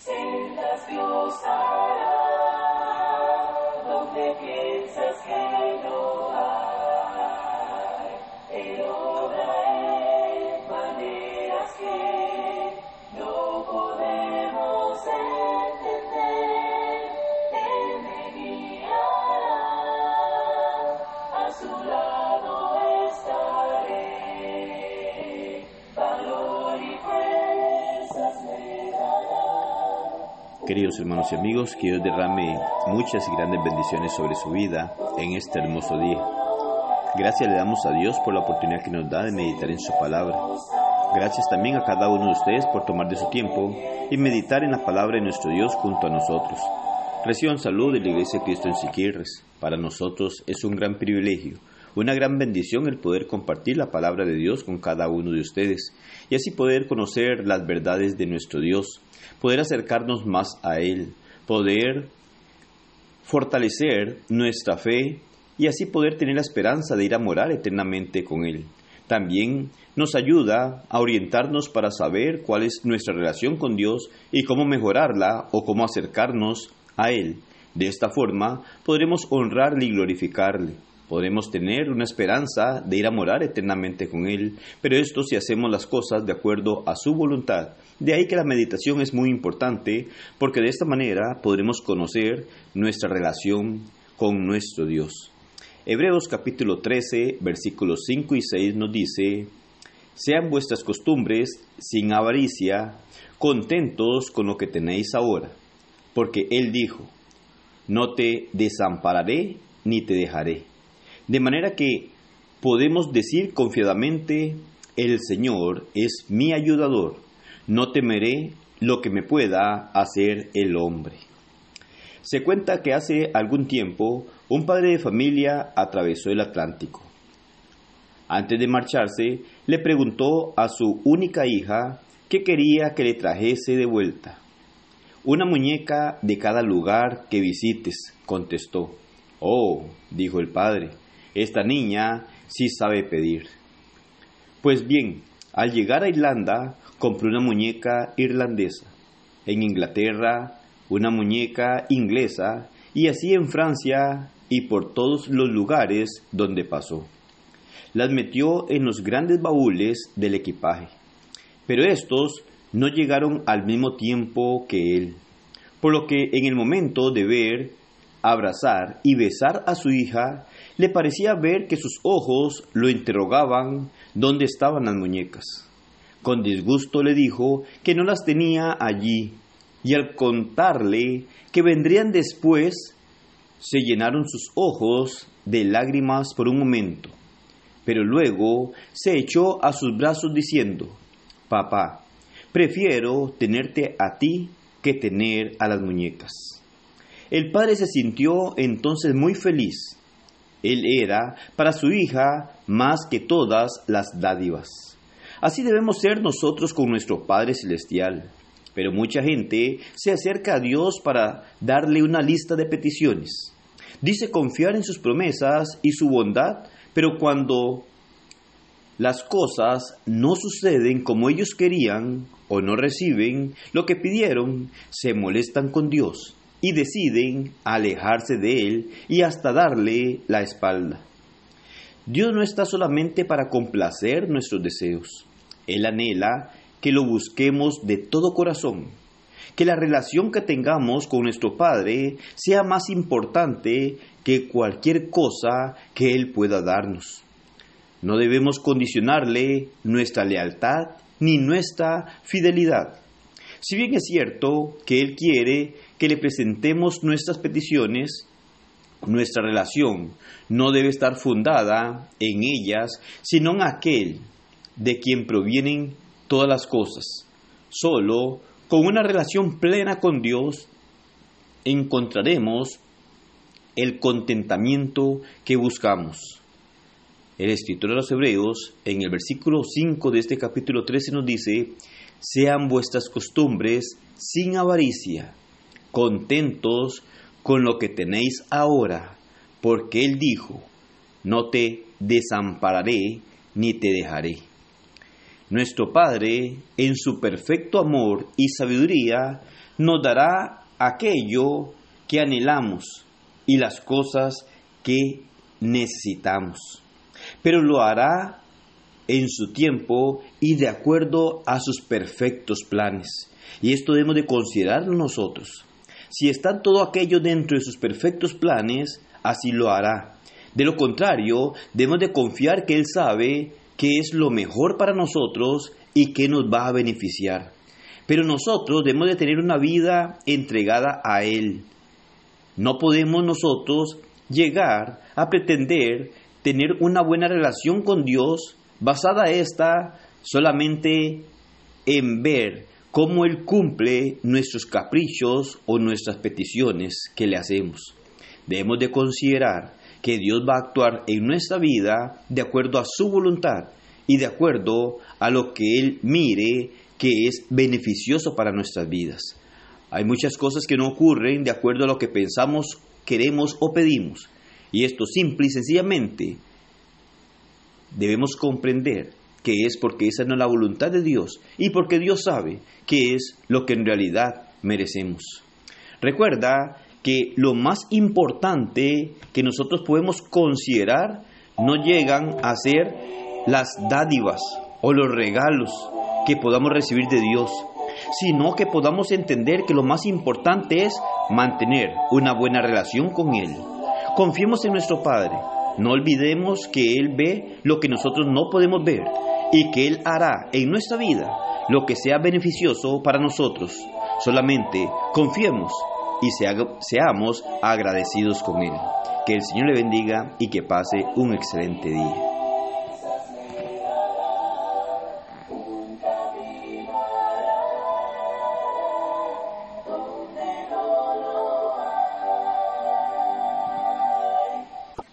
sendas Dios hará donde Queridos hermanos y amigos, que Dios derrame muchas y grandes bendiciones sobre su vida en este hermoso día. Gracias le damos a Dios por la oportunidad que nos da de meditar en su palabra. Gracias también a cada uno de ustedes por tomar de su tiempo y meditar en la palabra de nuestro Dios junto a nosotros. Reciban salud de la Iglesia de Cristo en Siquirres. Para nosotros es un gran privilegio, una gran bendición el poder compartir la palabra de Dios con cada uno de ustedes y así poder conocer las verdades de nuestro Dios, poder acercarnos más a Él, poder fortalecer nuestra fe y así poder tener la esperanza de ir a morar eternamente con Él. También nos ayuda a orientarnos para saber cuál es nuestra relación con Dios y cómo mejorarla o cómo acercarnos a Él. De esta forma podremos honrarle y glorificarle. Podremos tener una esperanza de ir a morar eternamente con Él, pero esto si hacemos las cosas de acuerdo a su voluntad. De ahí que la meditación es muy importante, porque de esta manera podremos conocer nuestra relación con nuestro Dios. Hebreos capítulo 13, versículos 5 y 6 nos dice, Sean vuestras costumbres sin avaricia, contentos con lo que tenéis ahora, porque Él dijo, No te desampararé ni te dejaré. De manera que podemos decir confiadamente, El Señor es mi ayudador, no temeré lo que me pueda hacer el hombre. Se cuenta que hace algún tiempo un padre de familia atravesó el Atlántico. Antes de marcharse, le preguntó a su única hija qué quería que le trajese de vuelta. Una muñeca de cada lugar que visites, contestó. Oh, dijo el padre, esta niña sí sabe pedir. Pues bien, al llegar a Irlanda, compró una muñeca irlandesa. En Inglaterra, una muñeca inglesa y así en Francia y por todos los lugares donde pasó. Las metió en los grandes baúles del equipaje, pero estos no llegaron al mismo tiempo que él, por lo que en el momento de ver, abrazar y besar a su hija, le parecía ver que sus ojos lo interrogaban dónde estaban las muñecas. Con disgusto le dijo que no las tenía allí, y al contarle que vendrían después, se llenaron sus ojos de lágrimas por un momento, pero luego se echó a sus brazos diciendo, Papá, prefiero tenerte a ti que tener a las muñecas. El padre se sintió entonces muy feliz. Él era para su hija más que todas las dádivas. Así debemos ser nosotros con nuestro Padre Celestial. Pero mucha gente se acerca a Dios para darle una lista de peticiones. Dice confiar en sus promesas y su bondad, pero cuando las cosas no suceden como ellos querían o no reciben lo que pidieron, se molestan con Dios y deciden alejarse de Él y hasta darle la espalda. Dios no está solamente para complacer nuestros deseos. Él anhela que lo busquemos de todo corazón, que la relación que tengamos con nuestro Padre sea más importante que cualquier cosa que Él pueda darnos. No debemos condicionarle nuestra lealtad ni nuestra fidelidad. Si bien es cierto que Él quiere que le presentemos nuestras peticiones, nuestra relación no debe estar fundada en ellas, sino en aquel de quien provienen todas las cosas. Solo con una relación plena con Dios encontraremos el contentamiento que buscamos. El escritor de los Hebreos, en el versículo 5 de este capítulo 13, nos dice, sean vuestras costumbres sin avaricia, contentos con lo que tenéis ahora, porque Él dijo, no te desampararé ni te dejaré. nuestro Padre, en su perfecto amor y sabiduría, nos dará aquello que anhelamos y las cosas que necesitamos. Pero lo hará en su tiempo y de acuerdo a sus perfectos planes. Y esto debemos de considerarlo nosotros. Si está todo aquello dentro de sus perfectos planes, así lo hará. De lo contrario, debemos de confiar que Él sabe qué es lo mejor para nosotros y qué nos va a beneficiar. Pero nosotros debemos de tener una vida entregada a Él. No podemos nosotros llegar a pretender tener una buena relación con Dios basada esta solamente en ver cómo Él cumple nuestros caprichos o nuestras peticiones que le hacemos. Debemos de considerar que Dios va a actuar en nuestra vida de acuerdo a su voluntad y de acuerdo a lo que Él mire que es beneficioso para nuestras vidas. Hay muchas cosas que no ocurren de acuerdo a lo que pensamos, queremos o pedimos. Y esto simple y sencillamente debemos comprender que es porque esa no es la voluntad de Dios y porque Dios sabe que es lo que en realidad merecemos. Recuerda que lo más importante que nosotros podemos considerar no llegan a ser las dádivas o los regalos que podamos recibir de Dios, sino que podamos entender que lo más importante es mantener una buena relación con Él. Confiemos en nuestro Padre, no olvidemos que Él ve lo que nosotros no podemos ver y que Él hará en nuestra vida lo que sea beneficioso para nosotros. Solamente confiemos y seamos agradecidos con Él. Que el Señor le bendiga y que pase un excelente día.